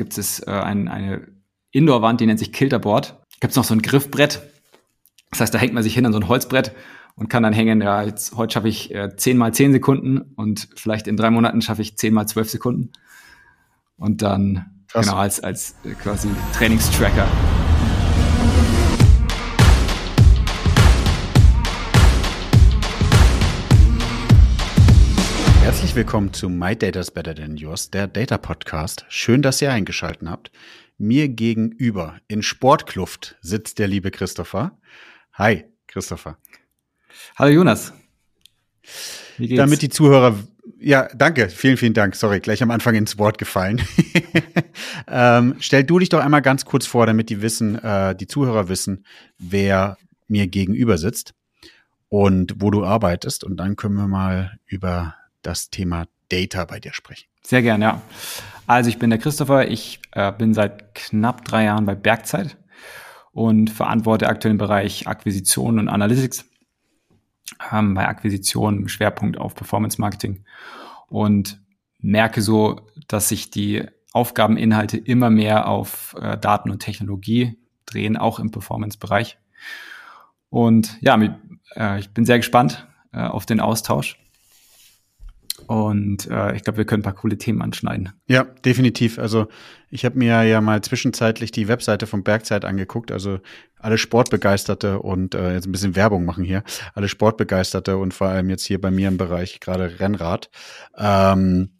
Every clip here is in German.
gibt es äh, ein, eine Indoor-Wand, die nennt sich Kilterboard. Gibt es noch so ein Griffbrett. Das heißt, da hängt man sich hin an so ein Holzbrett und kann dann hängen, ja, jetzt heute schaffe ich äh, 10 mal 10 Sekunden und vielleicht in drei Monaten schaffe ich 10 mal 12 Sekunden. Und dann Krass. genau als, als äh, quasi Trainingstracker. Herzlich willkommen zu My Data's Better Than Yours, der Data Podcast. Schön, dass ihr eingeschaltet habt. Mir gegenüber in Sportkluft sitzt der liebe Christopher. Hi, Christopher. Hallo Jonas. Wie geht's? Damit die Zuhörer, ja, danke, vielen, vielen Dank. Sorry, gleich am Anfang ins Wort gefallen. ähm, stell du dich doch einmal ganz kurz vor, damit die wissen, äh, die Zuhörer wissen, wer mir gegenüber sitzt und wo du arbeitest. Und dann können wir mal über das Thema Data bei dir sprechen. Sehr gern, ja. Also ich bin der Christopher, ich äh, bin seit knapp drei Jahren bei Bergzeit und verantworte aktuell den Bereich Akquisition und Analytics. Ähm, bei Akquisition Schwerpunkt auf Performance Marketing und merke so, dass sich die Aufgabeninhalte immer mehr auf äh, Daten und Technologie drehen, auch im Performance-Bereich. Und ja, mit, äh, ich bin sehr gespannt äh, auf den Austausch und äh, ich glaube, wir können ein paar coole Themen anschneiden. Ja, definitiv. Also ich habe mir ja mal zwischenzeitlich die Webseite von Bergzeit angeguckt. Also alle Sportbegeisterte und äh, jetzt ein bisschen Werbung machen hier. Alle Sportbegeisterte und vor allem jetzt hier bei mir im Bereich gerade Rennrad. Ähm,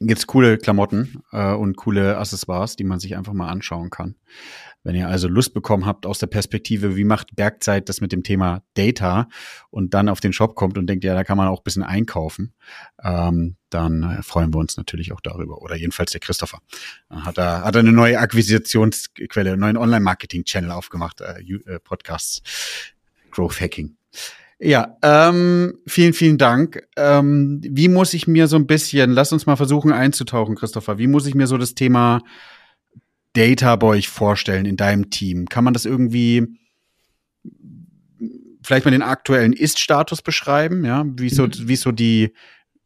gibt's coole Klamotten äh, und coole Accessoires, die man sich einfach mal anschauen kann. Wenn ihr also Lust bekommen habt aus der Perspektive, wie macht Bergzeit das mit dem Thema Data und dann auf den Shop kommt und denkt, ja, da kann man auch ein bisschen einkaufen, ähm, dann freuen wir uns natürlich auch darüber. Oder jedenfalls der Christopher. Hat er hat er eine neue Akquisitionsquelle, einen neuen Online-Marketing-Channel aufgemacht, äh, äh, Podcasts, Growth Hacking. Ja, ähm, vielen, vielen Dank. Ähm, wie muss ich mir so ein bisschen, lass uns mal versuchen einzutauchen, Christopher, wie muss ich mir so das Thema Data bei euch vorstellen in deinem Team? Kann man das irgendwie vielleicht mal den aktuellen Ist-Status beschreiben? Ja, wie so, mhm. wie so die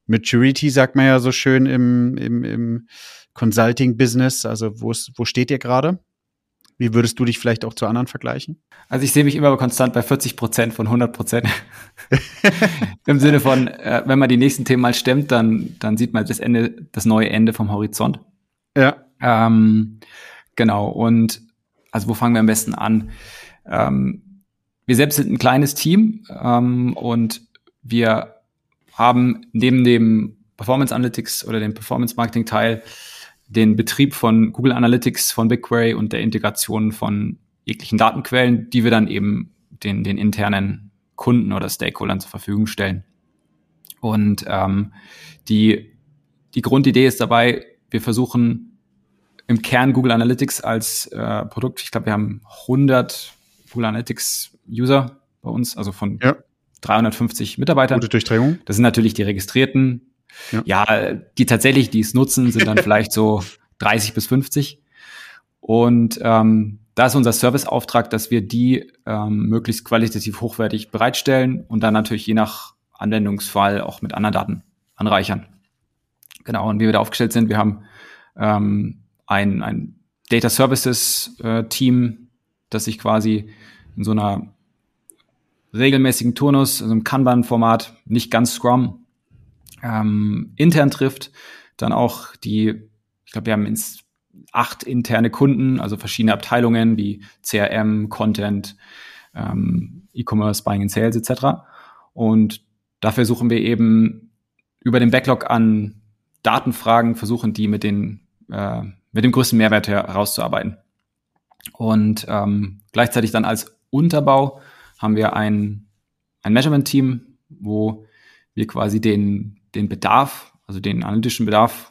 Maturity, sagt man ja so schön im, im, im Consulting-Business. Also, wo, wo steht ihr gerade? Wie würdest du dich vielleicht auch zu anderen vergleichen? Also ich sehe mich immer konstant bei 40 Prozent von 100 Prozent. Im Sinne von, äh, wenn man die nächsten Themen mal stemmt, dann, dann sieht man das Ende, das neue Ende vom Horizont. Ja. Ähm, Genau, und also wo fangen wir am besten an? Ähm, wir selbst sind ein kleines Team ähm, und wir haben neben dem Performance Analytics oder dem Performance Marketing Teil den Betrieb von Google Analytics, von BigQuery und der Integration von jeglichen Datenquellen, die wir dann eben den, den internen Kunden oder Stakeholdern zur Verfügung stellen. Und ähm, die, die Grundidee ist dabei, wir versuchen im Kern Google Analytics als äh, Produkt. Ich glaube, wir haben 100 Google Analytics User bei uns, also von ja. 350 Mitarbeitern. Gute Durchdringung. Das sind natürlich die Registrierten. Ja, ja die tatsächlich, die es nutzen, sind dann vielleicht so 30 bis 50. Und ähm, da ist unser Serviceauftrag, dass wir die ähm, möglichst qualitativ hochwertig bereitstellen und dann natürlich je nach Anwendungsfall auch mit anderen Daten anreichern. Genau, und wie wir da aufgestellt sind, wir haben ähm, ein, ein Data Services äh, Team, das sich quasi in so einer regelmäßigen Turnus, also im Kanban-Format, nicht ganz Scrum, ähm, intern trifft. Dann auch die, ich glaube, wir haben ins acht interne Kunden, also verschiedene Abteilungen wie CRM, Content, ähm, E-Commerce, Buying and Sales etc. Und dafür suchen wir eben über den Backlog an Datenfragen, versuchen die mit den äh, mit dem größten Mehrwert herauszuarbeiten. Und ähm, gleichzeitig dann als Unterbau haben wir ein, ein Measurement-Team, wo wir quasi den, den Bedarf, also den analytischen Bedarf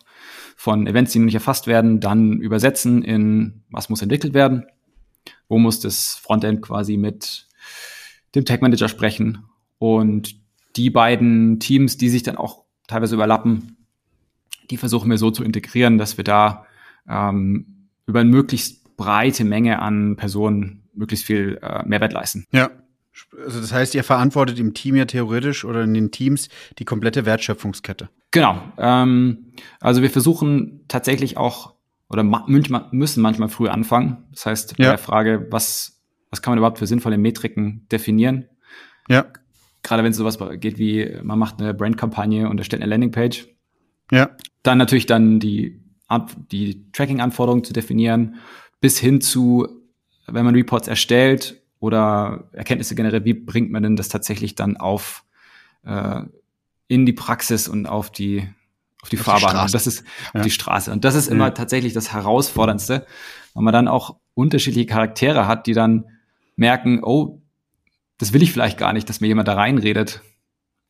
von Events, die noch nicht erfasst werden, dann übersetzen in, was muss entwickelt werden, wo muss das Frontend quasi mit dem Tag Manager sprechen und die beiden Teams, die sich dann auch teilweise überlappen, die versuchen wir so zu integrieren, dass wir da ähm, über eine möglichst breite Menge an Personen möglichst viel äh, Mehrwert leisten. Ja. Also das heißt, ihr verantwortet im Team ja theoretisch oder in den Teams die komplette Wertschöpfungskette. Genau. Ähm, also wir versuchen tatsächlich auch oder müssen manchmal früh anfangen. Das heißt, bei ja. der Frage, was, was kann man überhaupt für sinnvolle Metriken definieren? Ja. Gerade wenn es sowas geht wie, man macht eine Brandkampagne und erstellt eine Landingpage. Ja. Dann natürlich dann die, die Tracking-Anforderungen zu definieren, bis hin zu, wenn man Reports erstellt oder Erkenntnisse generiert, wie bringt man denn das tatsächlich dann auf äh, in die Praxis und auf die auf die auf Fahrbahn. Die und das ist ja. auf die Straße. Und das ist immer ja. tatsächlich das Herausforderndste, weil man dann auch unterschiedliche Charaktere hat, die dann merken, oh, das will ich vielleicht gar nicht, dass mir jemand da reinredet.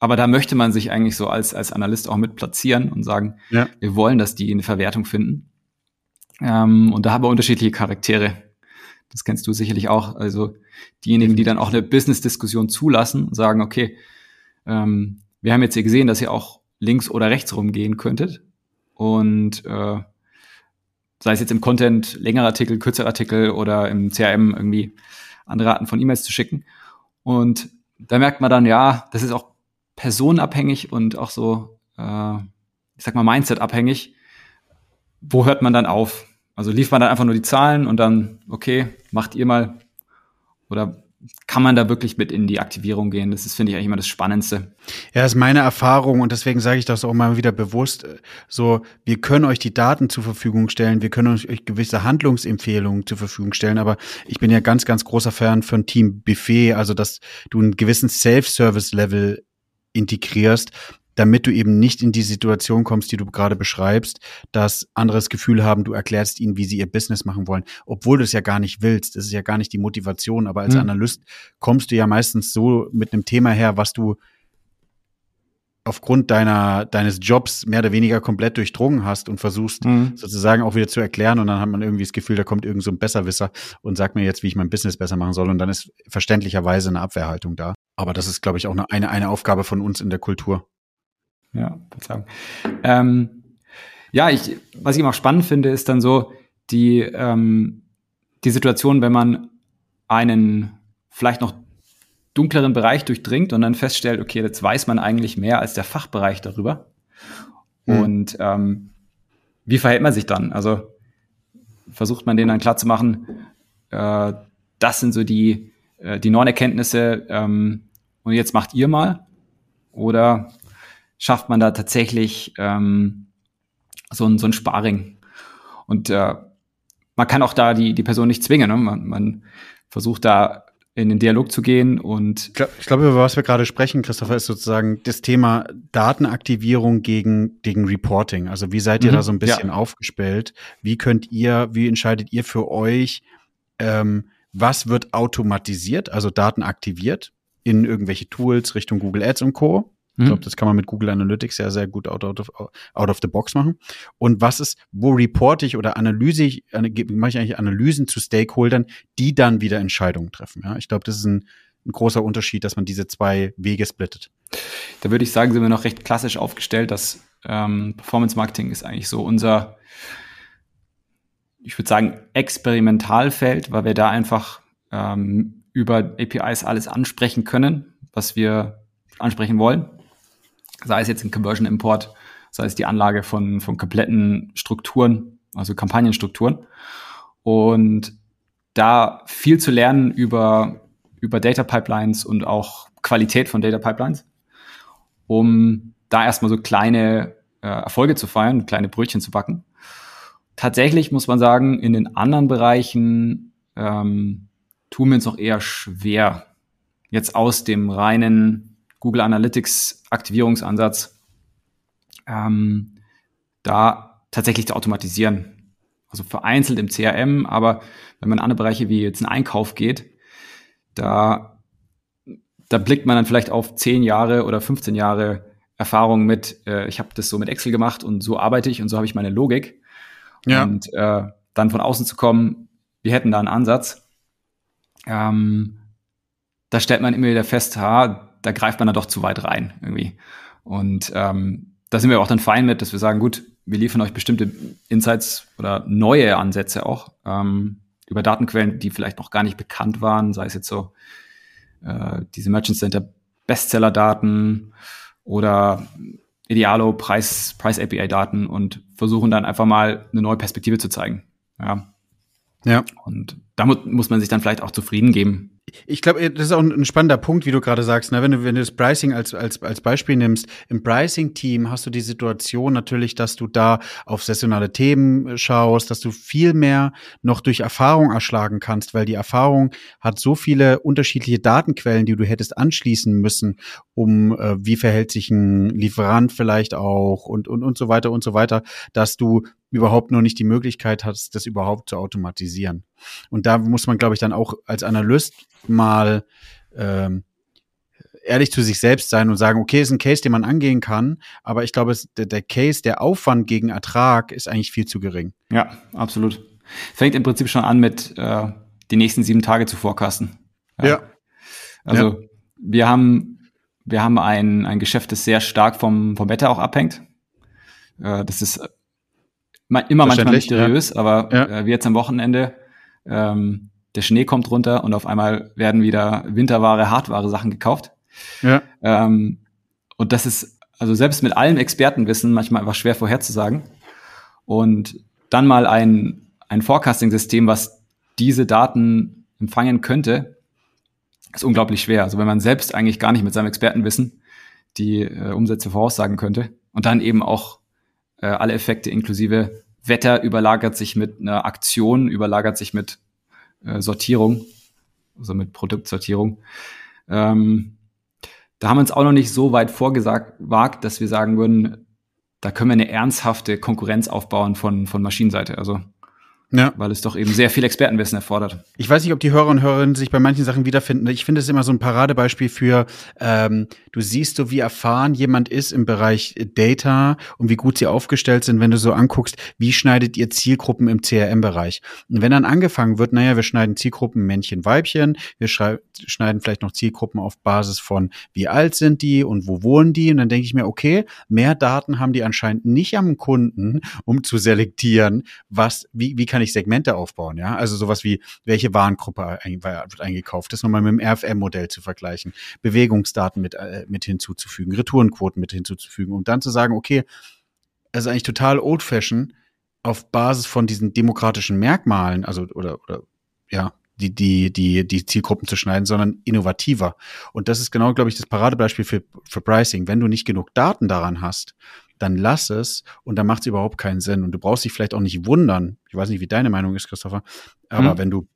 Aber da möchte man sich eigentlich so als, als Analyst auch mit platzieren und sagen, ja. wir wollen, dass die eine Verwertung finden. Ähm, und da haben wir unterschiedliche Charaktere. Das kennst du sicherlich auch. Also diejenigen, die dann auch eine Business-Diskussion zulassen und sagen, okay, ähm, wir haben jetzt hier gesehen, dass ihr auch links oder rechts rumgehen könntet. Und äh, sei es jetzt im Content längere Artikel, kürzere Artikel oder im CRM irgendwie andere Arten von E-Mails zu schicken. Und da merkt man dann, ja, das ist auch personenabhängig und auch so, äh, ich sag mal, Mindset-abhängig. Wo hört man dann auf? Also lief man dann einfach nur die Zahlen und dann, okay, macht ihr mal. Oder kann man da wirklich mit in die Aktivierung gehen? Das ist, finde ich, eigentlich immer das Spannendste. Ja, das ist meine Erfahrung und deswegen sage ich das auch mal wieder bewusst. So, wir können euch die Daten zur Verfügung stellen, wir können euch gewisse Handlungsempfehlungen zur Verfügung stellen, aber ich bin ja ganz, ganz großer Fan von Team Buffet, also dass du einen gewissen Self-Service-Level integrierst, damit du eben nicht in die Situation kommst, die du gerade beschreibst, dass andere das Gefühl haben, du erklärst ihnen, wie sie ihr Business machen wollen, obwohl du es ja gar nicht willst. Das ist ja gar nicht die Motivation, aber als mhm. Analyst kommst du ja meistens so mit einem Thema her, was du aufgrund deiner, deines Jobs mehr oder weniger komplett durchdrungen hast und versuchst mhm. sozusagen auch wieder zu erklären und dann hat man irgendwie das Gefühl, da kommt irgend so ein Besserwisser und sagt mir jetzt, wie ich mein Business besser machen soll und dann ist verständlicherweise eine Abwehrhaltung da. Aber das ist, glaube ich, auch eine, eine, eine Aufgabe von uns in der Kultur. Ja, Verzeihung. Ähm, ja, ich, was ich immer spannend finde, ist dann so die, ähm, die Situation, wenn man einen vielleicht noch dunkleren Bereich durchdringt und dann feststellt, okay, jetzt weiß man eigentlich mehr als der Fachbereich darüber. Mhm. Und ähm, wie verhält man sich dann? Also versucht man denen dann klar zu machen, äh, das sind so die, äh, die neuen Erkenntnisse ähm, und jetzt macht ihr mal? Oder schafft man da tatsächlich ähm, so, ein, so ein Sparring. Und äh, man kann auch da die, die Person nicht zwingen. Ne? Man, man versucht da in den Dialog zu gehen und ich glaube, glaub, über was wir gerade sprechen, Christopher, ist sozusagen das Thema Datenaktivierung gegen, gegen Reporting. Also wie seid ihr mhm, da so ein bisschen ja. aufgestellt? Wie könnt ihr, wie entscheidet ihr für euch, ähm, was wird automatisiert, also Daten aktiviert in irgendwelche Tools Richtung Google Ads und Co. Ich glaube, mhm. das kann man mit Google Analytics sehr, sehr gut out, out, of, out of the box machen. Und was ist, wo reporte ich oder analyse ich, mache ich eigentlich Analysen zu Stakeholdern, die dann wieder Entscheidungen treffen. Ja, ich glaube, das ist ein, ein großer Unterschied, dass man diese zwei Wege splittet. Da würde ich sagen, sind wir noch recht klassisch aufgestellt, dass ähm, Performance Marketing ist eigentlich so unser, ich würde sagen, Experimentalfeld, weil wir da einfach ähm, über APIs alles ansprechen können, was wir ansprechen wollen sei es jetzt ein Conversion Import, sei es die Anlage von, von kompletten Strukturen, also Kampagnenstrukturen. Und da viel zu lernen über, über Data Pipelines und auch Qualität von Data Pipelines, um da erstmal so kleine äh, Erfolge zu feiern, kleine Brötchen zu backen. Tatsächlich muss man sagen, in den anderen Bereichen ähm, tun wir uns noch eher schwer, jetzt aus dem reinen Google Analytics Aktivierungsansatz, ähm, da tatsächlich zu automatisieren. Also vereinzelt im CRM, aber wenn man in andere Bereiche wie jetzt ein Einkauf geht, da, da blickt man dann vielleicht auf 10 Jahre oder 15 Jahre Erfahrung mit, äh, ich habe das so mit Excel gemacht und so arbeite ich und so habe ich meine Logik. Ja. Und äh, dann von außen zu kommen, wir hätten da einen Ansatz. Ähm, da stellt man immer wieder fest, ha, da greift man dann doch zu weit rein irgendwie. Und ähm, da sind wir auch dann fein mit, dass wir sagen, gut, wir liefern euch bestimmte Insights oder neue Ansätze auch ähm, über Datenquellen, die vielleicht noch gar nicht bekannt waren, sei es jetzt so äh, diese Merchant Center Bestseller-Daten oder Idealo Preis, Price API Daten und versuchen dann einfach mal eine neue Perspektive zu zeigen. Ja. Ja. Und damit muss man sich dann vielleicht auch zufrieden geben. Ich glaube, das ist auch ein spannender Punkt, wie du gerade sagst. Ne? Wenn, du, wenn du das Pricing als, als, als Beispiel nimmst, im Pricing-Team hast du die Situation natürlich, dass du da auf saisonale Themen schaust, dass du viel mehr noch durch Erfahrung erschlagen kannst, weil die Erfahrung hat so viele unterschiedliche Datenquellen, die du hättest anschließen müssen, um äh, wie verhält sich ein Lieferant vielleicht auch und, und, und so weiter und so weiter, dass du überhaupt nur nicht die Möglichkeit hast, das überhaupt zu automatisieren. Und da muss man, glaube ich, dann auch als Analyst mal ähm, ehrlich zu sich selbst sein und sagen, okay, ist ein Case, den man angehen kann, aber ich glaube, der, der Case, der Aufwand gegen Ertrag ist eigentlich viel zu gering. Ja, absolut. Fängt im Prinzip schon an mit äh, die nächsten sieben Tage zu forecasten. Ja. ja. Also ja. wir haben wir haben ein, ein Geschäft, das sehr stark vom, vom Wetter auch abhängt. Äh, das ist immer manchmal mysteriös, ja. aber ja. Äh, wie jetzt am Wochenende, ähm, der Schnee kommt runter und auf einmal werden wieder Winterware, Hartware Sachen gekauft. Ja. Ähm, und das ist also selbst mit allem Expertenwissen manchmal einfach schwer vorherzusagen. Und dann mal ein, ein Forecasting-System, was diese Daten empfangen könnte, ist unglaublich schwer. Also wenn man selbst eigentlich gar nicht mit seinem Expertenwissen die äh, Umsätze voraussagen könnte und dann eben auch äh, alle Effekte inklusive Wetter überlagert sich mit einer Aktion, überlagert sich mit äh, Sortierung, also mit Produktsortierung. Ähm, da haben wir uns auch noch nicht so weit vorgesagt, wagt, dass wir sagen würden, da können wir eine ernsthafte Konkurrenz aufbauen von, von Maschinenseite. Also ja. Weil es doch eben sehr viel Expertenwissen erfordert. Ich weiß nicht, ob die Hörer und Hörerinnen sich bei manchen Sachen wiederfinden. Ich finde es immer so ein Paradebeispiel für, ähm, du siehst so, wie erfahren jemand ist im Bereich Data und wie gut sie aufgestellt sind, wenn du so anguckst, wie schneidet ihr Zielgruppen im CRM-Bereich. Und wenn dann angefangen wird, naja, wir schneiden Zielgruppen Männchen, Weibchen, wir schneiden vielleicht noch Zielgruppen auf Basis von, wie alt sind die und wo wohnen die. Und dann denke ich mir, okay, mehr Daten haben die anscheinend nicht am Kunden, um zu selektieren, was, wie, wie kann kann ich Segmente aufbauen, ja. Also sowas wie, welche Warengruppe wird eingekauft, das nochmal mit dem RFM-Modell zu vergleichen, Bewegungsdaten mit, äh, mit hinzuzufügen, Retourenquoten mit hinzuzufügen, um dann zu sagen, okay, ist eigentlich total old-fashioned, auf Basis von diesen demokratischen Merkmalen, also oder, oder ja, die, die, die, die Zielgruppen zu schneiden, sondern innovativer. Und das ist genau, glaube ich, das Paradebeispiel für, für Pricing. Wenn du nicht genug Daten daran hast, dann lass es und dann macht es überhaupt keinen Sinn. Und du brauchst dich vielleicht auch nicht wundern. Ich weiß nicht, wie deine Meinung ist, Christopher, aber mhm. wenn du,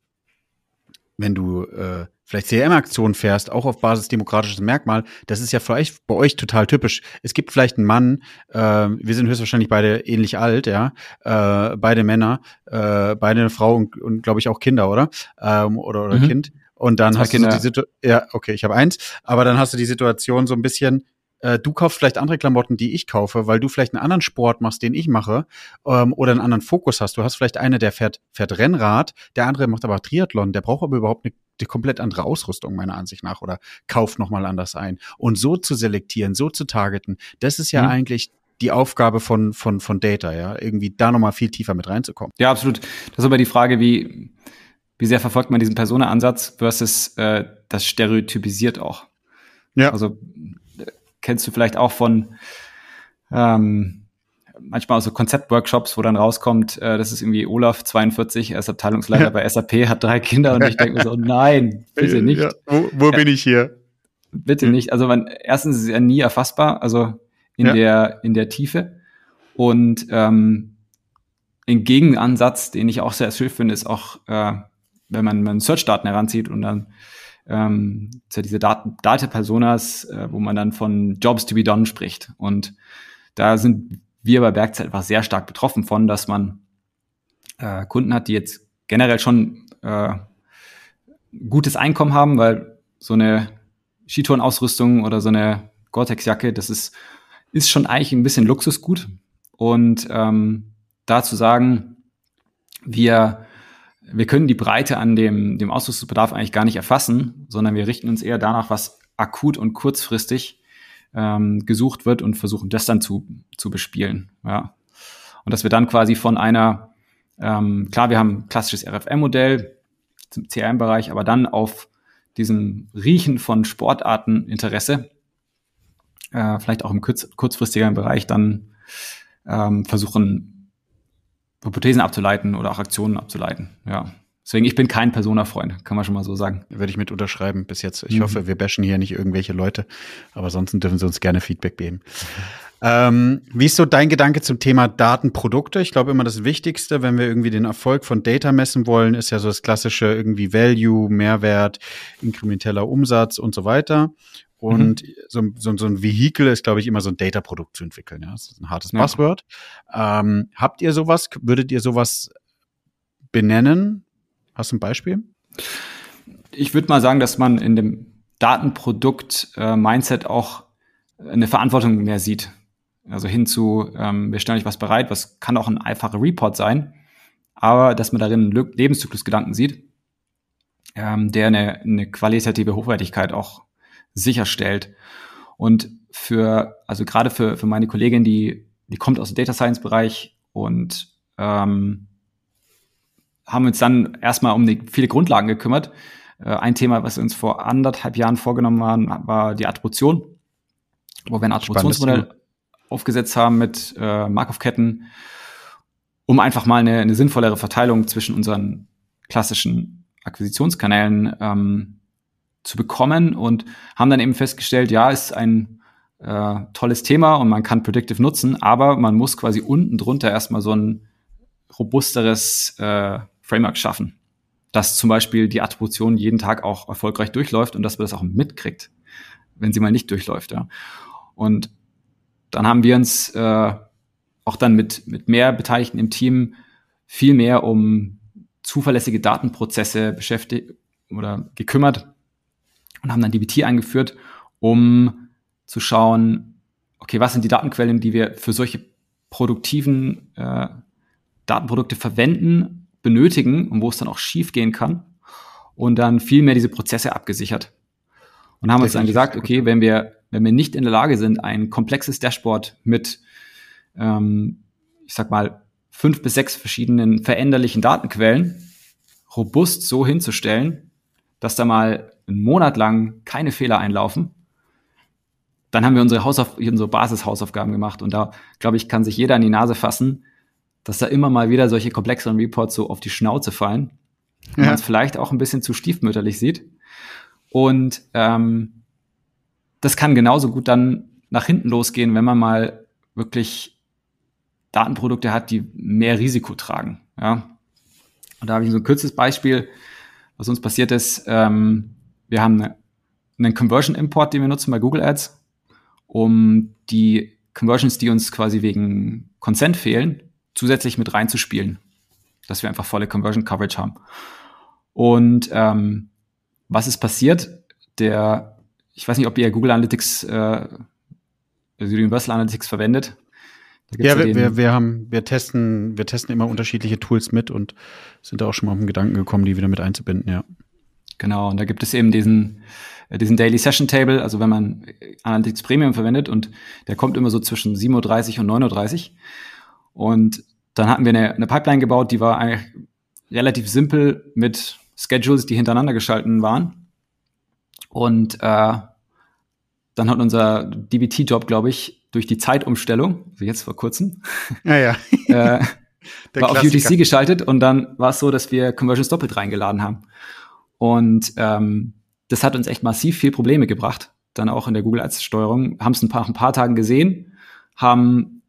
wenn du äh, vielleicht CRM-Aktionen fährst, auch auf Basis demokratisches Merkmal, das ist ja vielleicht bei euch total typisch. Es gibt vielleicht einen Mann, äh, wir sind höchstwahrscheinlich beide ähnlich alt, ja, äh, beide Männer, äh, beide eine Frau und, und glaube ich auch Kinder, oder? Ähm, oder oder mhm. Kind. Und dann hast Kinder. du so die Situation, ja, okay, ich habe eins, aber dann hast du die Situation so ein bisschen, äh, du kaufst vielleicht andere Klamotten, die ich kaufe, weil du vielleicht einen anderen Sport machst, den ich mache, ähm, oder einen anderen Fokus hast. Du hast vielleicht eine, der fährt, fährt Rennrad, der andere macht aber Triathlon, der braucht aber überhaupt eine, eine komplett andere Ausrüstung, meiner Ansicht nach, oder kauft nochmal anders ein. Und so zu selektieren, so zu targeten, das ist ja mhm. eigentlich die Aufgabe von, von, von Data, ja, irgendwie da nochmal viel tiefer mit reinzukommen. Ja, absolut. Das ist aber die Frage, wie, wie sehr verfolgt man diesen Persona-Ansatz versus äh, das stereotypisiert auch. Ja. Also kennst du vielleicht auch von ähm, manchmal auch so Konzeptworkshops, wo dann rauskommt, äh, das ist irgendwie Olaf 42, er ist Abteilungsleiter ja. bei SAP, hat drei Kinder und ich denke mir so, nein, bitte nicht. Ja, wo, wo bin ich hier? Bitte nicht. Also man, erstens ist es ja nie erfassbar, also in der in der Tiefe und ähm, ein Gegenansatz, den ich auch sehr schön finde, ist auch, äh, wenn man, man Search-Daten heranzieht und dann ähm, ja diese Daten, Data-Personas, äh, wo man dann von Jobs to be done spricht. Und da sind wir bei Bergzeit einfach sehr stark betroffen von, dass man äh, Kunden hat, die jetzt generell schon äh, gutes Einkommen haben, weil so eine Skitourenausrüstung oder so eine Gore-Tex-Jacke, das ist, ist schon eigentlich ein bisschen Luxusgut. Und ähm, da zu sagen, wir wir können die Breite an dem, dem Ausrüstungsbedarf eigentlich gar nicht erfassen, sondern wir richten uns eher danach, was akut und kurzfristig ähm, gesucht wird und versuchen das dann zu, zu bespielen. Ja. Und dass wir dann quasi von einer, ähm, klar, wir haben ein klassisches RFM-Modell zum CRM-Bereich, aber dann auf diesem Riechen von Sportarteninteresse äh, vielleicht auch im kurz, kurzfristigeren Bereich dann ähm, versuchen, Hypothesen abzuleiten oder auch Aktionen abzuleiten. Ja. Deswegen, ich bin kein Persona-Freund, kann man schon mal so sagen. Würde ich mit unterschreiben bis jetzt. Ich mhm. hoffe, wir bashen hier nicht irgendwelche Leute, aber ansonsten dürfen sie uns gerne Feedback geben. Ähm, wie ist so dein Gedanke zum Thema Datenprodukte? Ich glaube immer das Wichtigste, wenn wir irgendwie den Erfolg von Data messen wollen, ist ja so das klassische irgendwie Value, Mehrwert, inkrementeller Umsatz und so weiter. Und mhm. so, so, so ein Vehikel ist, glaube ich, immer so ein Data-Produkt zu entwickeln. Ja? Das ist ein hartes ja. Passwort. Ähm, habt ihr sowas? Würdet ihr sowas benennen? Hast du ein Beispiel? Ich würde mal sagen, dass man in dem Datenprodukt-Mindset äh, auch eine Verantwortung mehr sieht. Also hinzu, ähm, wir stellen euch was bereit, was kann auch ein einfacher Report sein, aber dass man darin einen Lebenszyklusgedanken sieht, ähm, der eine, eine qualitative Hochwertigkeit auch sicherstellt. Und für, also gerade für, für meine Kollegin, die, die kommt aus dem Data Science Bereich und ähm, haben uns dann erstmal um die viele Grundlagen gekümmert. Äh, ein Thema, was wir uns vor anderthalb Jahren vorgenommen waren, war die Attribution, wo wir ein Attributionsmodell aufgesetzt haben mit äh, Markov-Ketten, um einfach mal eine, eine sinnvollere Verteilung zwischen unseren klassischen Akquisitionskanälen ähm, zu bekommen und haben dann eben festgestellt, ja, ist ein äh, tolles Thema und man kann Predictive nutzen, aber man muss quasi unten drunter erstmal so ein robusteres äh, Framework schaffen, dass zum Beispiel die Attribution jeden Tag auch erfolgreich durchläuft und dass man das auch mitkriegt, wenn sie mal nicht durchläuft. Ja. Und dann haben wir uns äh, auch dann mit, mit mehr Beteiligten im Team viel mehr um zuverlässige Datenprozesse beschäftigt oder gekümmert und haben dann DBT eingeführt, um zu schauen, okay, was sind die Datenquellen, die wir für solche produktiven äh, Datenprodukte verwenden, benötigen und wo es dann auch schief gehen kann. Und dann viel mehr diese Prozesse abgesichert. Und haben uns dann gesagt, okay, wenn wir, wenn wir nicht in der Lage sind, ein komplexes Dashboard mit, ähm, ich sag mal, fünf bis sechs verschiedenen veränderlichen Datenquellen robust so hinzustellen, dass da mal einen Monat lang keine Fehler einlaufen, dann haben wir unsere, Hausauf unsere Basishausaufgaben gemacht. Und da, glaube ich, kann sich jeder an die Nase fassen, dass da immer mal wieder solche komplexeren Reports so auf die Schnauze fallen. Ja. Man es vielleicht auch ein bisschen zu stiefmütterlich sieht. Und ähm, das kann genauso gut dann nach hinten losgehen, wenn man mal wirklich Datenprodukte hat, die mehr Risiko tragen. Ja? Und da habe ich so ein kurzes Beispiel, was uns passiert ist. Ähm, wir haben eine, einen Conversion Import, den wir nutzen bei Google Ads, um die Conversions, die uns quasi wegen Consent fehlen, zusätzlich mit reinzuspielen, dass wir einfach volle Conversion Coverage haben. Und ähm, was ist passiert? Der, ich weiß nicht, ob ihr Google Analytics, äh, also Universal Analytics verwendet. Ja, wir, wir, wir, haben, wir testen, wir testen immer unterschiedliche Tools mit und sind da auch schon mal auf den Gedanken gekommen, die wieder mit einzubinden, ja. Genau, und da gibt es eben diesen, äh, diesen Daily Session Table, also wenn man Analytics Premium verwendet und der kommt immer so zwischen 7.30 Uhr und 9.30 Uhr. Und dann hatten wir eine, eine Pipeline gebaut, die war eigentlich relativ simpel mit Schedules, die hintereinander geschalten waren. Und äh, dann hat unser DBT-Job, glaube ich, durch die Zeitumstellung, also jetzt vor kurzem, ja, ja. äh, war auf UTC geschaltet und dann war es so, dass wir Conversions doppelt reingeladen haben. Und ähm, das hat uns echt massiv viel Probleme gebracht. Dann auch in der Google Ads Steuerung. Haben es ein paar, ein paar Tagen gesehen, haben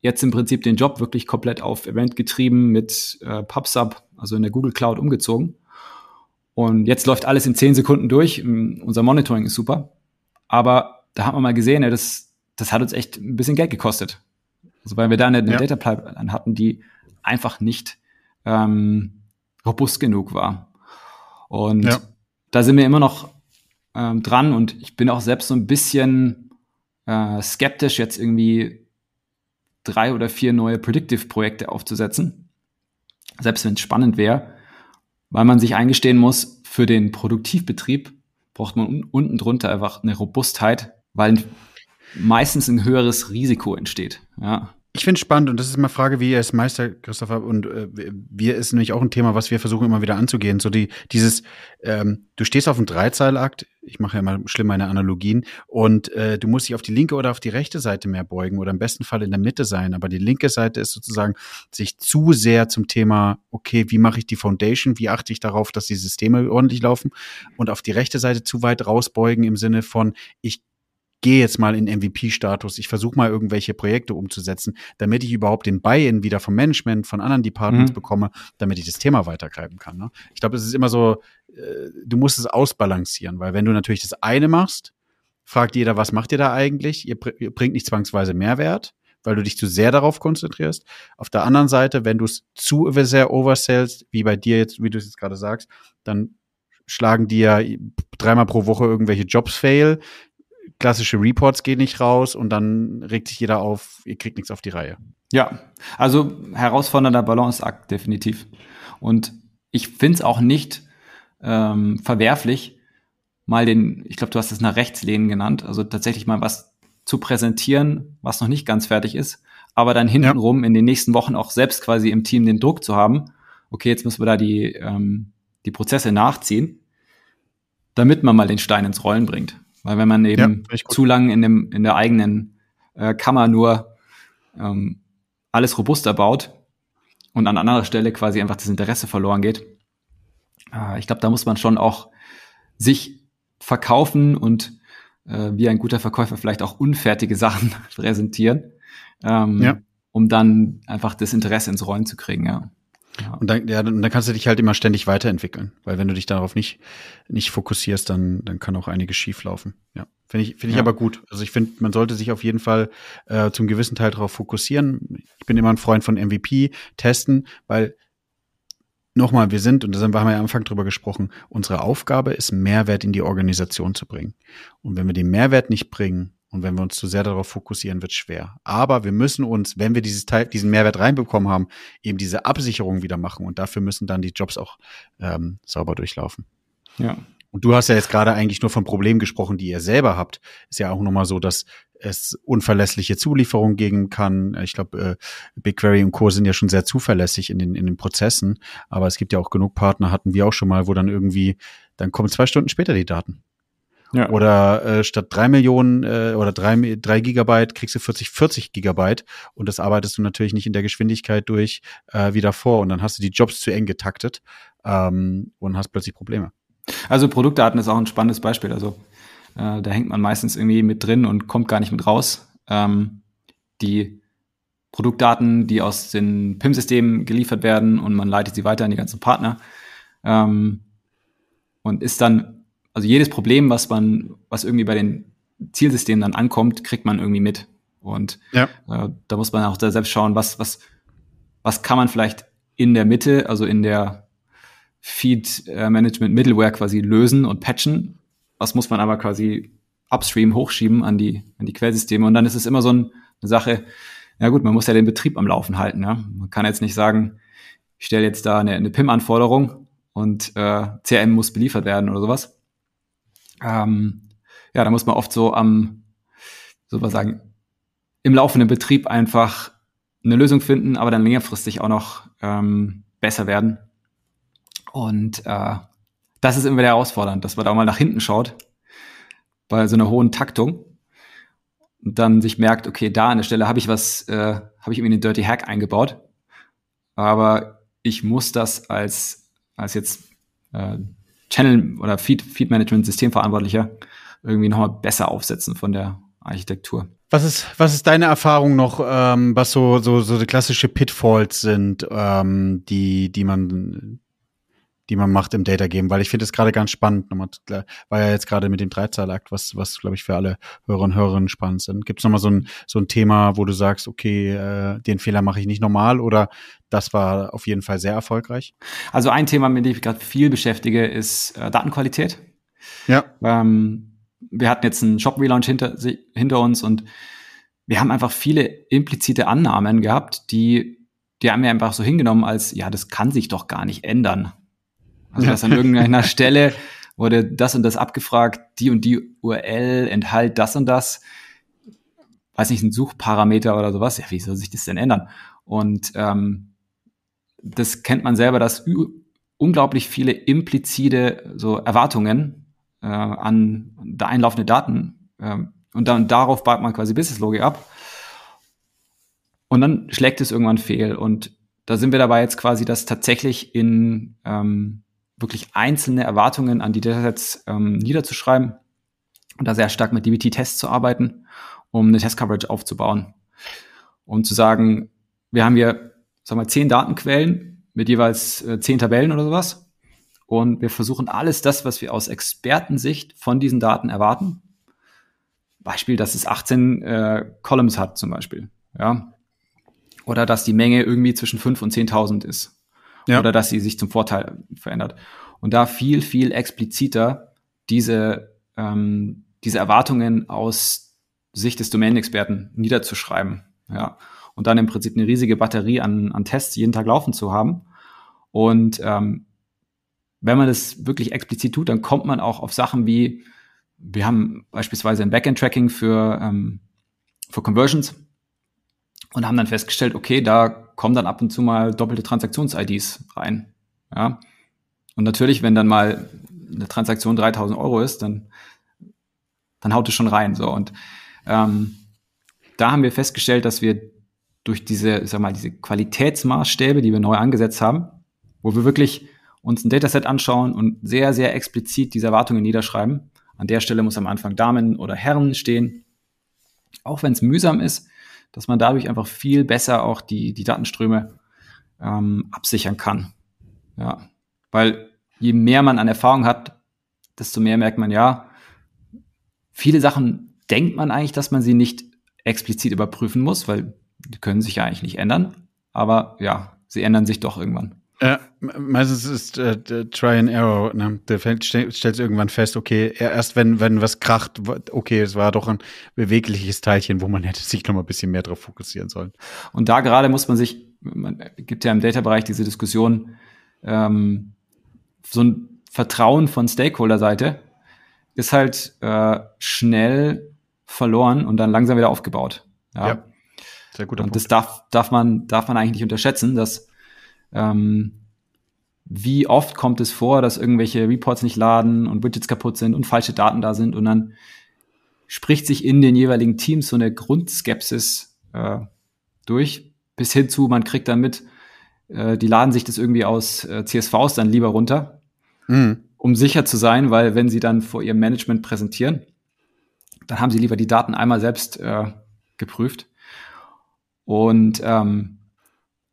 jetzt im Prinzip den Job wirklich komplett auf Event getrieben mit äh, PubSub, also in der Google Cloud umgezogen. Und jetzt läuft alles in zehn Sekunden durch. Ähm, unser Monitoring ist super. Aber da haben wir mal gesehen, ja, das, das hat uns echt ein bisschen Geld gekostet. Also weil wir da eine, eine ja. Data Pipeline hatten, die einfach nicht ähm, robust genug war. Und ja. da sind wir immer noch ähm, dran und ich bin auch selbst so ein bisschen äh, skeptisch, jetzt irgendwie drei oder vier neue Predictive-Projekte aufzusetzen. Selbst wenn es spannend wäre, weil man sich eingestehen muss, für den Produktivbetrieb braucht man un unten drunter einfach eine Robustheit, weil meistens ein höheres Risiko entsteht. Ja. Ich finde spannend und das ist immer Frage, wie ihr es Meister, Christopher, und äh, wir ist nämlich auch ein Thema, was wir versuchen immer wieder anzugehen. So die, dieses, ähm, du stehst auf einem Dreizeilakt, ich mache ja immer schlimm meine Analogien, und äh, du musst dich auf die linke oder auf die rechte Seite mehr beugen oder im besten Fall in der Mitte sein. Aber die linke Seite ist sozusagen sich zu sehr zum Thema, okay, wie mache ich die Foundation, wie achte ich darauf, dass die Systeme ordentlich laufen, und auf die rechte Seite zu weit rausbeugen im Sinne von, ich gehe jetzt mal in MVP-Status, ich versuche mal irgendwelche Projekte umzusetzen, damit ich überhaupt den Buy-in wieder vom Management, von anderen Departments mhm. bekomme, damit ich das Thema weitergreifen kann. Ne? Ich glaube, es ist immer so, äh, du musst es ausbalancieren, weil wenn du natürlich das eine machst, fragt jeder, was macht ihr da eigentlich? Ihr, ihr bringt nicht zwangsweise Mehrwert, weil du dich zu sehr darauf konzentrierst. Auf der anderen Seite, wenn du es zu sehr oversellst, wie bei dir jetzt, wie du es jetzt gerade sagst, dann schlagen dir dreimal pro Woche irgendwelche Jobs fail, klassische Reports gehen nicht raus und dann regt sich jeder auf, ihr kriegt nichts auf die Reihe. Ja, also herausfordernder Balanceakt, definitiv. Und ich finde es auch nicht ähm, verwerflich, mal den, ich glaube, du hast es nach rechts lehnen genannt, also tatsächlich mal was zu präsentieren, was noch nicht ganz fertig ist, aber dann hintenrum ja. in den nächsten Wochen auch selbst quasi im Team den Druck zu haben, okay, jetzt müssen wir da die, ähm, die Prozesse nachziehen, damit man mal den Stein ins Rollen bringt. Weil wenn man eben ja, zu lang in, dem, in der eigenen äh, Kammer nur ähm, alles robuster baut und an anderer Stelle quasi einfach das Interesse verloren geht, äh, ich glaube, da muss man schon auch sich verkaufen und äh, wie ein guter Verkäufer vielleicht auch unfertige Sachen präsentieren, ähm, ja. um dann einfach das Interesse ins Rollen zu kriegen. Ja. Ja. Und dann, ja, dann kannst du dich halt immer ständig weiterentwickeln, weil wenn du dich darauf nicht, nicht fokussierst, dann, dann kann auch einiges schief laufen. Ja, finde ich, finde ich ja. aber gut. Also ich finde, man sollte sich auf jeden Fall äh, zum gewissen Teil darauf fokussieren. Ich bin immer ein Freund von MVP, testen, weil nochmal, wir sind, und da haben wir ja am Anfang drüber gesprochen, unsere Aufgabe ist, Mehrwert in die Organisation zu bringen. Und wenn wir den Mehrwert nicht bringen, und wenn wir uns zu sehr darauf fokussieren, wird schwer. Aber wir müssen uns, wenn wir dieses Teil, diesen Mehrwert reinbekommen haben, eben diese Absicherung wieder machen. Und dafür müssen dann die Jobs auch ähm, sauber durchlaufen. Ja. Und du hast ja jetzt gerade eigentlich nur von Problemen gesprochen, die ihr selber habt. Ist ja auch nochmal so, dass es unverlässliche Zulieferung geben kann. Ich glaube, äh, BigQuery und Co. sind ja schon sehr zuverlässig in den, in den Prozessen. Aber es gibt ja auch genug Partner, hatten wir auch schon mal, wo dann irgendwie, dann kommen zwei Stunden später die Daten. Ja. Oder äh, statt drei Millionen äh, oder drei, drei Gigabyte kriegst du 40, 40 Gigabyte und das arbeitest du natürlich nicht in der Geschwindigkeit durch äh, wie davor und dann hast du die Jobs zu eng getaktet ähm, und hast plötzlich Probleme. Also Produktdaten ist auch ein spannendes Beispiel. Also äh, da hängt man meistens irgendwie mit drin und kommt gar nicht mit raus. Ähm, die Produktdaten, die aus den PIM-Systemen geliefert werden und man leitet sie weiter an die ganzen Partner ähm, und ist dann also jedes Problem, was man, was irgendwie bei den Zielsystemen dann ankommt, kriegt man irgendwie mit. Und ja. äh, da muss man auch da selbst schauen, was, was, was kann man vielleicht in der Mitte, also in der Feed äh, Management Middleware quasi lösen und patchen. Was muss man aber quasi upstream hochschieben an die, an die Quellsysteme. Und dann ist es immer so ein, eine Sache, ja gut, man muss ja den Betrieb am Laufen halten. Ja? Man kann jetzt nicht sagen, ich stelle jetzt da eine, eine PIM-Anforderung und äh, CRM muss beliefert werden oder sowas ähm, ja, da muss man oft so am, so was sagen, im laufenden Betrieb einfach eine Lösung finden, aber dann längerfristig auch noch ähm, besser werden. Und äh, das ist immer wieder herausfordernd, dass man da mal nach hinten schaut bei so einer hohen Taktung und dann sich merkt, okay, da an der Stelle habe ich was, äh, habe ich irgendwie einen Dirty Hack eingebaut, aber ich muss das als als jetzt äh, Channel oder Feed, Feed Management Systemverantwortlicher irgendwie nochmal besser aufsetzen von der Architektur. Was ist, was ist deine Erfahrung noch, ähm, was so, so, so klassische Pitfalls sind, ähm, die, die man, die man macht im Data Game, weil ich finde es gerade ganz spannend. Nochmal, war ja jetzt gerade mit dem Dreizahlakt, was, was glaube ich für alle Hörer und Hörerinnen spannend sind. Gibt es nochmal so ein, so ein Thema, wo du sagst, okay, äh, den Fehler mache ich nicht normal oder das war auf jeden Fall sehr erfolgreich? Also ein Thema, mit dem ich gerade viel beschäftige, ist äh, Datenqualität. Ja. Ähm, wir hatten jetzt einen Shop-Relaunch hinter, hinter uns und wir haben einfach viele implizite Annahmen gehabt, die, die haben wir einfach so hingenommen als, ja, das kann sich doch gar nicht ändern. Also dass an irgendeiner Stelle wurde das und das abgefragt, die und die URL enthält das und das. weiß nicht, ein Suchparameter oder sowas. Ja, wie soll sich das denn ändern? Und ähm, das kennt man selber, dass unglaublich viele implizite so Erwartungen äh, an da einlaufende Daten äh, und dann darauf baut man quasi Businesslogik ab. Und dann schlägt es irgendwann fehl. Und da sind wir dabei jetzt quasi, das tatsächlich in ähm, wirklich einzelne Erwartungen an die Datasets ähm, niederzuschreiben und da sehr stark mit DBT-Tests zu arbeiten, um eine Test-Coverage aufzubauen. Um zu sagen, wir haben hier, sagen wir, zehn Datenquellen mit jeweils äh, zehn Tabellen oder sowas. Und wir versuchen alles das, was wir aus Expertensicht von diesen Daten erwarten. Beispiel, dass es 18 äh, Columns hat zum Beispiel. Ja. Oder dass die Menge irgendwie zwischen 5 und 10.000 ist. Ja. Oder dass sie sich zum Vorteil verändert. Und da viel, viel expliziter diese, ähm, diese Erwartungen aus Sicht des Domain-Experten niederzuschreiben. Ja. Und dann im Prinzip eine riesige Batterie an, an Tests jeden Tag laufen zu haben. Und ähm, wenn man das wirklich explizit tut, dann kommt man auch auf Sachen wie, wir haben beispielsweise ein Backend-Tracking für, ähm, für Conversions und haben dann festgestellt, okay, da kommen dann ab und zu mal doppelte Transaktions-IDs rein. Ja. Und natürlich, wenn dann mal eine Transaktion 3000 Euro ist, dann, dann haut es schon rein. So. Und ähm, da haben wir festgestellt, dass wir durch diese, ich sag mal, diese Qualitätsmaßstäbe, die wir neu angesetzt haben, wo wir wirklich uns ein Dataset anschauen und sehr, sehr explizit diese Erwartungen niederschreiben. An der Stelle muss am Anfang Damen oder Herren stehen. Auch wenn es mühsam ist, dass man dadurch einfach viel besser auch die, die Datenströme ähm, absichern kann. Ja, weil je mehr man an Erfahrung hat, desto mehr merkt man, ja, viele Sachen denkt man eigentlich, dass man sie nicht explizit überprüfen muss, weil die können sich ja eigentlich nicht ändern. Aber ja, sie ändern sich doch irgendwann. Ja, meistens ist äh, Try and Error. Ne? Der stellt, stellt irgendwann fest, okay, erst wenn, wenn was kracht, okay, es war doch ein bewegliches Teilchen, wo man hätte sich noch mal ein bisschen mehr drauf fokussieren sollen. Und da gerade muss man sich, man gibt ja im Data-Bereich diese Diskussion, ähm, so ein Vertrauen von Stakeholder-Seite ist halt äh, schnell verloren und dann langsam wieder aufgebaut. Ja, ja sehr gut. Und Punkt. das darf, darf man, darf man eigentlich nicht unterschätzen, dass ähm, wie oft kommt es vor, dass irgendwelche Reports nicht laden und Widgets kaputt sind und falsche Daten da sind und dann spricht sich in den jeweiligen Teams so eine Grundskepsis äh, durch, bis hin zu, man kriegt dann mit, äh, die laden sich das irgendwie aus äh, CSVs dann lieber runter, mhm. um sicher zu sein, weil wenn sie dann vor ihrem Management präsentieren, dann haben sie lieber die Daten einmal selbst äh, geprüft. Und ähm,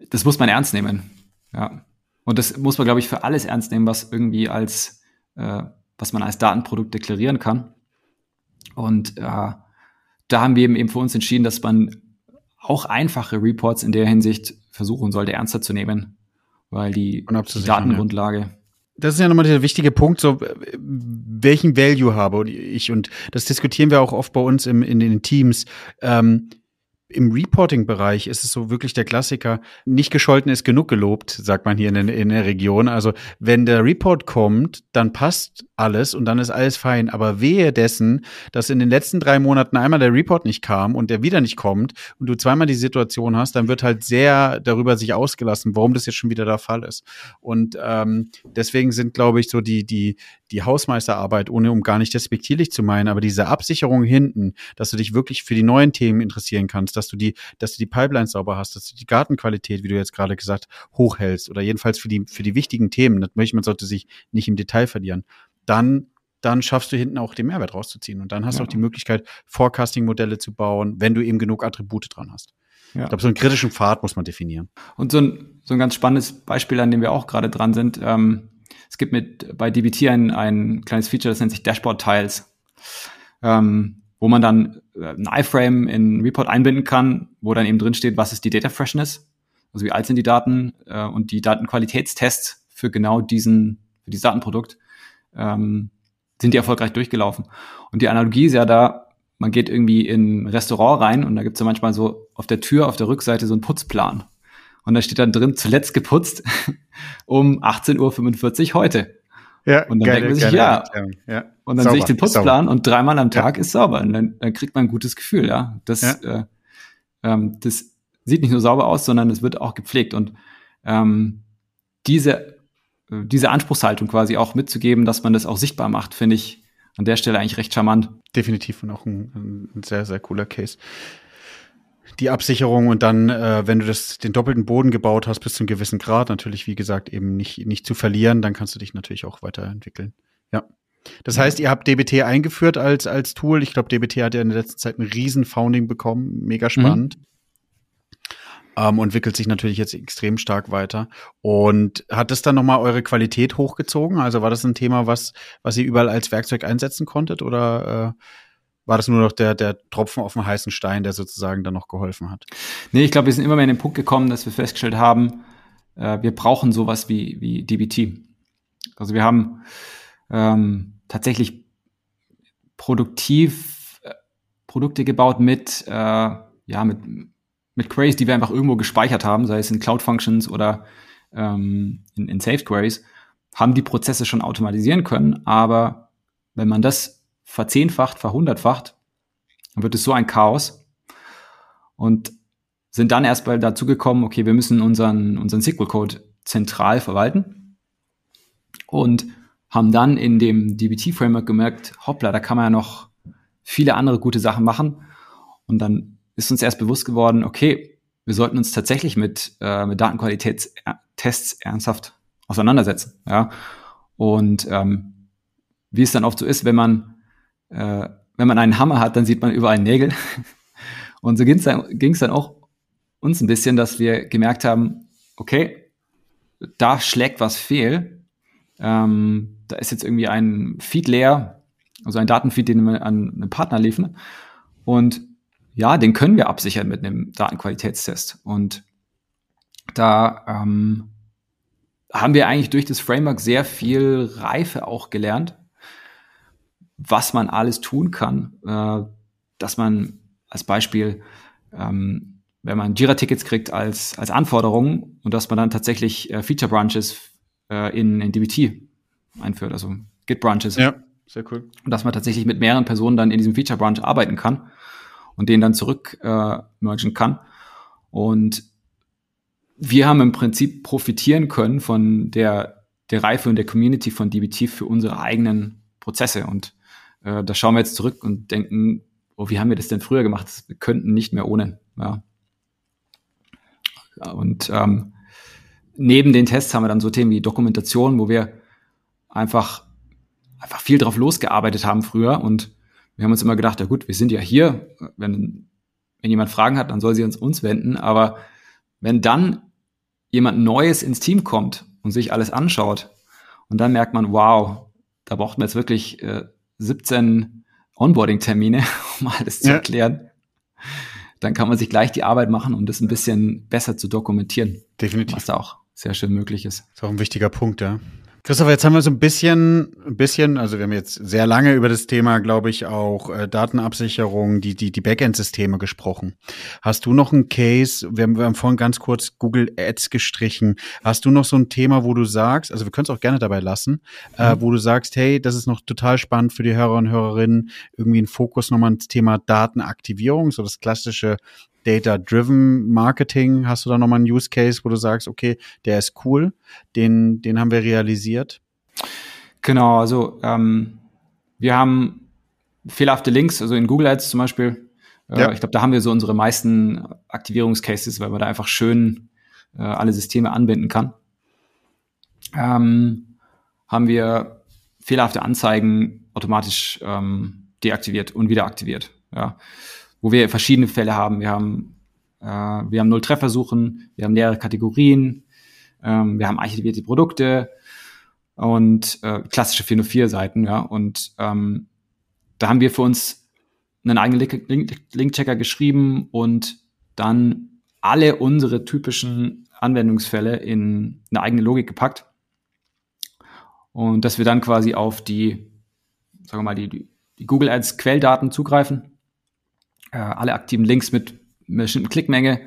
das muss man ernst nehmen. Ja. Und das muss man, glaube ich, für alles ernst nehmen, was irgendwie als, äh, was man als Datenprodukt deklarieren kann. Und äh, da haben wir eben, eben für uns entschieden, dass man auch einfache Reports in der Hinsicht versuchen sollte, ernster zu nehmen, weil die, die Datengrundlage. Ja. Das ist ja nochmal der wichtige Punkt, so welchen Value habe ich und das diskutieren wir auch oft bei uns im, in den Teams. Ähm, im Reporting-Bereich ist es so wirklich der Klassiker, nicht gescholten ist genug gelobt, sagt man hier in, in, der Region. Also wenn der Report kommt, dann passt alles und dann ist alles fein. Aber wehe dessen, dass in den letzten drei Monaten einmal der Report nicht kam und der wieder nicht kommt und du zweimal die Situation hast, dann wird halt sehr darüber sich ausgelassen, warum das jetzt schon wieder der Fall ist. Und ähm, deswegen sind, glaube ich, so die, die, die Hausmeisterarbeit, ohne um gar nicht despektierlich zu meinen, aber diese Absicherung hinten, dass du dich wirklich für die neuen Themen interessieren kannst, dass du die, dass du die Pipelines sauber hast, dass du die Gartenqualität, wie du jetzt gerade gesagt, hochhältst oder jedenfalls für die, für die wichtigen Themen. Natürlich, man sollte sich nicht im Detail verlieren. Dann dann schaffst du hinten auch den Mehrwert rauszuziehen. Und dann hast ja. du auch die Möglichkeit, Forecasting-Modelle zu bauen, wenn du eben genug Attribute dran hast. Ja. Ich glaube, so einen kritischen Pfad muss man definieren. Und so ein, so ein ganz spannendes Beispiel, an dem wir auch gerade dran sind, ähm, es gibt mit bei DBT ein, ein kleines Feature, das nennt sich Dashboard Tiles, ähm, wo man dann äh, ein iframe in Report einbinden kann, wo dann eben drin steht, was ist die Data Freshness, also wie alt sind die Daten äh, und die Datenqualitätstests für genau diesen, für dieses Datenprodukt ähm, sind die erfolgreich durchgelaufen. Und die Analogie ist ja da, man geht irgendwie in ein Restaurant rein und da gibt's ja manchmal so auf der Tür, auf der Rückseite so einen Putzplan. Und da steht dann drin, zuletzt geputzt um 18.45 Uhr heute. Ja, und dann geile, denkt man sich, ja. ja. Und dann sauber, sehe ich den Putzplan und dreimal am Tag ja. ist sauber. Und dann, dann kriegt man ein gutes Gefühl, ja. Das, ja. Äh, ähm, das sieht nicht nur sauber aus, sondern es wird auch gepflegt. Und ähm, diese, diese Anspruchshaltung quasi auch mitzugeben, dass man das auch sichtbar macht, finde ich an der Stelle eigentlich recht charmant. Definitiv und auch ein, ein sehr, sehr cooler Case die Absicherung und dann, äh, wenn du das, den doppelten Boden gebaut hast bis zu einem gewissen Grad, natürlich, wie gesagt, eben nicht, nicht zu verlieren, dann kannst du dich natürlich auch weiterentwickeln. Ja. Das heißt, ihr habt DBT eingeführt als, als Tool. Ich glaube, DBT hat ja in der letzten Zeit ein riesen Founding bekommen. Mega spannend. Mhm. Ähm, und entwickelt sich natürlich jetzt extrem stark weiter. Und hat das dann nochmal eure Qualität hochgezogen? Also war das ein Thema, was, was ihr überall als Werkzeug einsetzen konntet? Oder äh, war das nur noch der, der Tropfen auf dem heißen Stein, der sozusagen dann noch geholfen hat? Nee, ich glaube, wir sind immer mehr in den Punkt gekommen, dass wir festgestellt haben, äh, wir brauchen sowas wie, wie DBT. Also wir haben ähm, tatsächlich produktiv äh, Produkte gebaut mit, äh, ja, mit, mit Queries, die wir einfach irgendwo gespeichert haben, sei es in Cloud Functions oder ähm, in, in Saved Queries, haben die Prozesse schon automatisieren können, aber wenn man das verzehnfacht, verhundertfacht, dann wird es so ein Chaos. Und sind dann erst mal dazu gekommen, okay, wir müssen unseren, unseren SQL-Code zentral verwalten und haben dann in dem DBT-Framework gemerkt, hoppla, da kann man ja noch viele andere gute Sachen machen. Und dann ist uns erst bewusst geworden, okay, wir sollten uns tatsächlich mit, äh, mit Datenqualitätstests ernsthaft auseinandersetzen. Ja? Und ähm, wie es dann oft so ist, wenn man äh, wenn man einen Hammer hat, dann sieht man überall Nägel. Und so ging es dann, ging's dann auch uns ein bisschen, dass wir gemerkt haben, okay, da schlägt was fehl. Ähm, da ist jetzt irgendwie ein Feed leer, also ein Datenfeed, den wir an einen Partner liefern. Und ja, den können wir absichern mit einem Datenqualitätstest. Und da ähm, haben wir eigentlich durch das Framework sehr viel Reife auch gelernt was man alles tun kann, äh, dass man als Beispiel, ähm, wenn man Jira-Tickets kriegt als, als Anforderung und dass man dann tatsächlich äh, Feature-Branches äh, in, in DBT einführt, also Git-Branches. Ja, sehr cool. Und dass man tatsächlich mit mehreren Personen dann in diesem Feature-Branch arbeiten kann und den dann zurück äh, mergen kann. Und wir haben im Prinzip profitieren können von der, der Reife und der Community von DBT für unsere eigenen Prozesse. Und äh, da schauen wir jetzt zurück und denken, oh, wie haben wir das denn früher gemacht? Wir könnten nicht mehr ohne. Ja. Und ähm, neben den Tests haben wir dann so Themen wie Dokumentation, wo wir einfach, einfach viel drauf losgearbeitet haben früher. Und wir haben uns immer gedacht, ja gut, wir sind ja hier. Wenn, wenn jemand Fragen hat, dann soll sie uns uns wenden. Aber wenn dann jemand Neues ins Team kommt und sich alles anschaut, und dann merkt man, wow, da braucht man jetzt wirklich äh, 17 Onboarding-Termine, um alles zu ja. erklären. Dann kann man sich gleich die Arbeit machen, um das ein bisschen besser zu dokumentieren. Definitiv. Was da auch sehr schön möglich ist. Das ist auch ein wichtiger Punkt, ja. Christopher, jetzt haben wir so ein bisschen, ein bisschen, also wir haben jetzt sehr lange über das Thema, glaube ich, auch äh, Datenabsicherung, die, die, die Backend-Systeme gesprochen. Hast du noch einen Case, wir haben, wir haben vorhin ganz kurz Google Ads gestrichen. Hast du noch so ein Thema, wo du sagst, also wir können es auch gerne dabei lassen, äh, mhm. äh, wo du sagst, hey, das ist noch total spannend für die Hörer und Hörerinnen, irgendwie ein Fokus nochmal ins Thema Datenaktivierung, so das klassische Data-Driven Marketing? Hast du da nochmal einen Use Case, wo du sagst, okay, der ist cool, den, den haben wir realisiert? Genau, also ähm, wir haben fehlerhafte Links, also in Google Ads zum Beispiel. Äh, ja. Ich glaube, da haben wir so unsere meisten Aktivierungscases, weil man da einfach schön äh, alle Systeme anbinden kann. Ähm, haben wir fehlerhafte Anzeigen automatisch ähm, deaktiviert und wieder aktiviert. Ja wo wir verschiedene Fälle haben. Wir haben, äh, wir haben Null-Treffersuchen, wir haben leere Kategorien, ähm, wir haben archivierte Produkte und äh, klassische 404-Seiten, ja. Und ähm, da haben wir für uns einen eigenen Link-Checker geschrieben und dann alle unsere typischen Anwendungsfälle in eine eigene Logik gepackt. Und dass wir dann quasi auf die, sagen wir mal, die, die Google Ads Quelldaten zugreifen äh, alle aktiven Links mit einer bestimmten Klickmenge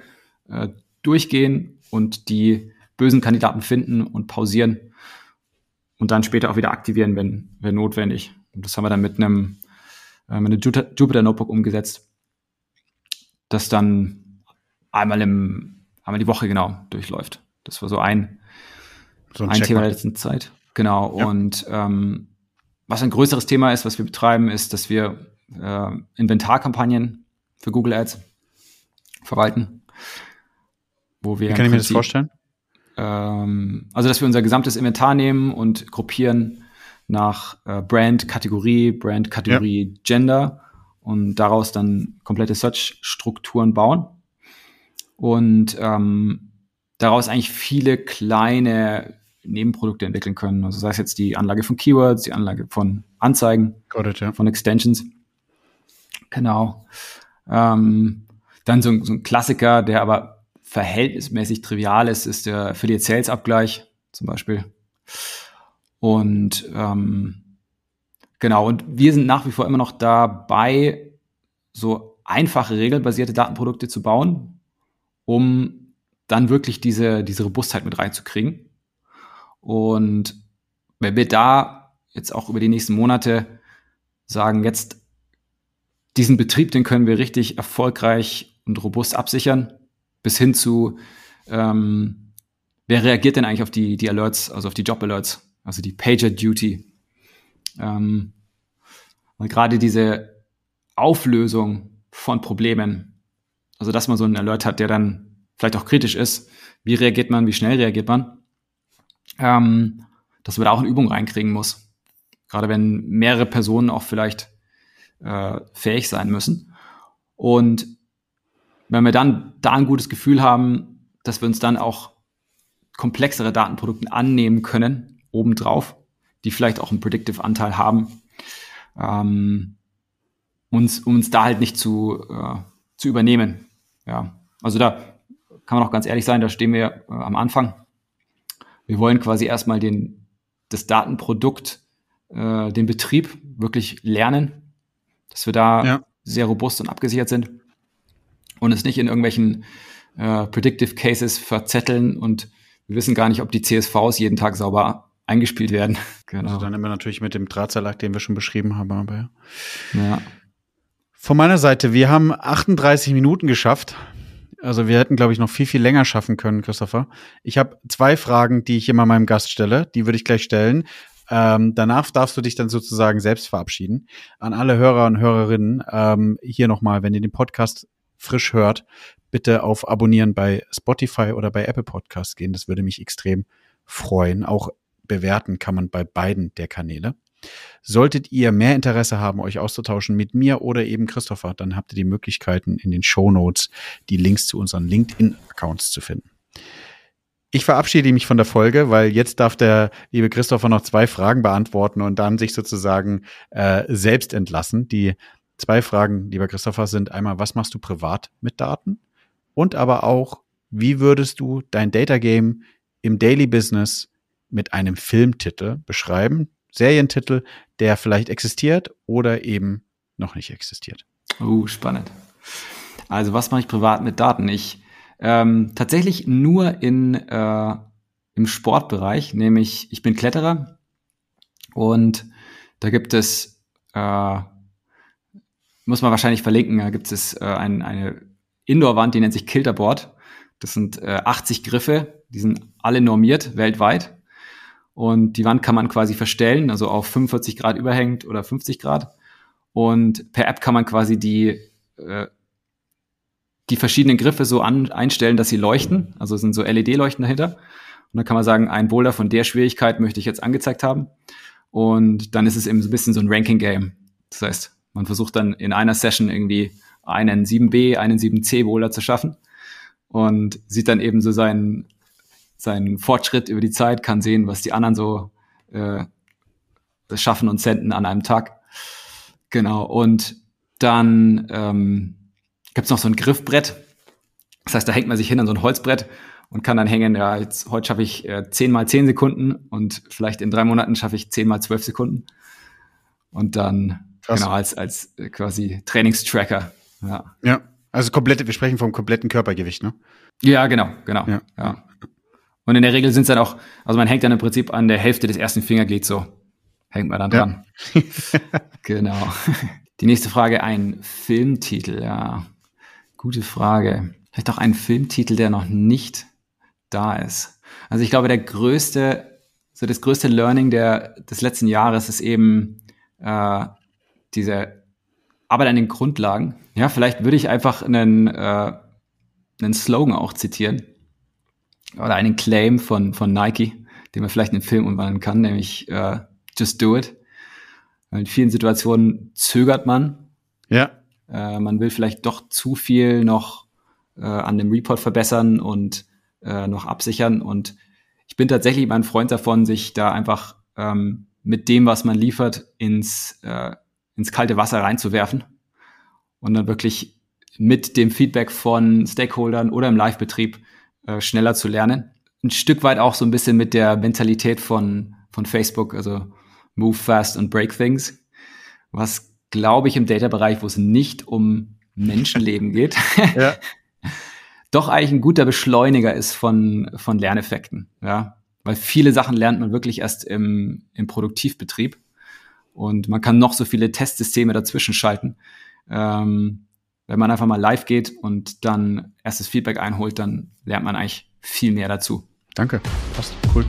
äh, durchgehen und die bösen Kandidaten finden und pausieren. und dann später auch wieder aktivieren, wenn, wenn notwendig. Und das haben wir dann mit einem, äh, mit einem Jupyter Notebook umgesetzt, das dann einmal im, einmal die Woche genau durchläuft. Das war so ein, so ein, ein Thema der letzten Zeit. Genau. Ja. Und ähm, was ein größeres Thema ist, was wir betreiben, ist, dass wir äh, Inventarkampagnen für Google Ads verwalten. Wo wir Wie kann ich mir das vorstellen? Ähm, also, dass wir unser gesamtes Inventar nehmen und gruppieren nach äh, Brand, Kategorie, Brand, Kategorie, ja. Gender und daraus dann komplette Search-Strukturen bauen. Und ähm, daraus eigentlich viele kleine Nebenprodukte entwickeln können. Also sei es jetzt die Anlage von Keywords, die Anlage von Anzeigen, it, ja. von Extensions. Genau. Ähm, dann so, so, ein Klassiker, der aber verhältnismäßig trivial ist, ist der Affiliate Sales Abgleich zum Beispiel. Und ähm, genau, und wir sind nach wie vor immer noch dabei, so einfache regelbasierte Datenprodukte zu bauen, um dann wirklich diese, diese Robustheit mit reinzukriegen. Und wenn wir da jetzt auch über die nächsten Monate sagen, jetzt diesen Betrieb, den können wir richtig erfolgreich und robust absichern, bis hin zu, ähm, wer reagiert denn eigentlich auf die, die Alerts, also auf die Job-Alerts, also die Pager-Duty. Ähm, und gerade diese Auflösung von Problemen, also dass man so einen Alert hat, der dann vielleicht auch kritisch ist, wie reagiert man, wie schnell reagiert man, ähm, dass man da auch eine Übung reinkriegen muss. Gerade wenn mehrere Personen auch vielleicht äh, fähig sein müssen. Und wenn wir dann da ein gutes Gefühl haben, dass wir uns dann auch komplexere Datenprodukte annehmen können, obendrauf, die vielleicht auch einen Predictive-Anteil haben, ähm, uns, um uns da halt nicht zu, äh, zu übernehmen. Ja, also da kann man auch ganz ehrlich sein, da stehen wir äh, am Anfang wir wollen quasi erstmal den, das Datenprodukt, äh, den Betrieb wirklich lernen, dass wir da ja. sehr robust und abgesichert sind und es nicht in irgendwelchen äh, Predictive Cases verzetteln und wir wissen gar nicht, ob die CSVs jeden Tag sauber eingespielt werden. genau. Also dann immer natürlich mit dem Drahtseilakt, den wir schon beschrieben haben, aber ja. ja. Von meiner Seite, wir haben 38 Minuten geschafft. Also wir hätten, glaube ich, noch viel, viel länger schaffen können, Christopher. Ich habe zwei Fragen, die ich immer meinem Gast stelle. Die würde ich gleich stellen. Ähm, danach darfst du dich dann sozusagen selbst verabschieden. An alle Hörer und Hörerinnen, ähm, hier nochmal, wenn ihr den Podcast frisch hört, bitte auf Abonnieren bei Spotify oder bei Apple Podcasts gehen. Das würde mich extrem freuen. Auch bewerten kann man bei beiden der Kanäle. Solltet ihr mehr Interesse haben, euch auszutauschen mit mir oder eben Christopher, dann habt ihr die Möglichkeiten in den Show Notes die Links zu unseren LinkedIn-Accounts zu finden. Ich verabschiede mich von der Folge, weil jetzt darf der liebe Christopher noch zwei Fragen beantworten und dann sich sozusagen äh, selbst entlassen. Die zwei Fragen, lieber Christopher, sind einmal, was machst du privat mit Daten? Und aber auch, wie würdest du dein Data Game im Daily Business mit einem Filmtitel beschreiben, Serientitel, der vielleicht existiert oder eben noch nicht existiert. Oh, spannend. Also was mache ich privat mit Daten? Ich ähm, tatsächlich nur in äh, im Sportbereich, nämlich ich bin Kletterer und da gibt es äh, muss man wahrscheinlich verlinken, da gibt es äh, ein, eine Indoor-Wand, die nennt sich Kilterboard. Das sind äh, 80 Griffe, die sind alle normiert weltweit. Und die Wand kann man quasi verstellen, also auf 45 Grad überhängt oder 50 Grad. Und per App kann man quasi die, äh, die verschiedenen Griffe so an, einstellen, dass sie leuchten. Also sind so LED-Leuchten dahinter. Und dann kann man sagen, ein Boulder von der Schwierigkeit möchte ich jetzt angezeigt haben. Und dann ist es eben so ein bisschen so ein Ranking-Game. Das heißt, man versucht dann in einer Session irgendwie einen 7b, einen 7c Boulder zu schaffen und sieht dann eben so seinen seinen Fortschritt über die Zeit, kann sehen, was die anderen so äh, schaffen und senden an einem Tag. Genau. Und dann ähm, gibt es noch so ein Griffbrett. Das heißt, da hängt man sich hin an so ein Holzbrett und kann dann hängen, ja, jetzt heute schaffe ich äh, 10 mal 10 Sekunden und vielleicht in drei Monaten schaffe ich 10 mal 12 Sekunden. Und dann, Krass. genau, als, als äh, quasi Trainingstracker. Ja. ja, also komplette, wir sprechen vom kompletten Körpergewicht, ne? Ja, genau, genau. Ja. ja. Und in der Regel sind es dann auch, also man hängt dann im Prinzip an der Hälfte des ersten Fingerglieds so, hängt man dann dran. Ja. genau. Die nächste Frage, ein Filmtitel, ja. Gute Frage. Vielleicht auch ein Filmtitel, der noch nicht da ist. Also ich glaube, der größte, so das größte Learning der, des letzten Jahres ist eben äh, diese Arbeit an den Grundlagen. Ja, vielleicht würde ich einfach einen, äh, einen Slogan auch zitieren oder einen Claim von, von Nike, den man vielleicht in den Film umwandeln kann, nämlich äh, Just Do It. In vielen Situationen zögert man. Ja. Äh, man will vielleicht doch zu viel noch äh, an dem Report verbessern und äh, noch absichern. Und ich bin tatsächlich mein Freund davon, sich da einfach ähm, mit dem, was man liefert, ins, äh, ins kalte Wasser reinzuwerfen und dann wirklich mit dem Feedback von Stakeholdern oder im Live-Betrieb äh, schneller zu lernen. Ein Stück weit auch so ein bisschen mit der Mentalität von, von Facebook, also Move Fast und Break Things, was glaube ich im Data-Bereich, wo es nicht um Menschenleben geht, ja. doch eigentlich ein guter Beschleuniger ist von, von Lerneffekten, ja. Weil viele Sachen lernt man wirklich erst im, im Produktivbetrieb und man kann noch so viele Testsysteme dazwischen schalten. Ähm, wenn man einfach mal live geht und dann erstes Feedback einholt, dann lernt man eigentlich viel mehr dazu. Danke, passt, cool.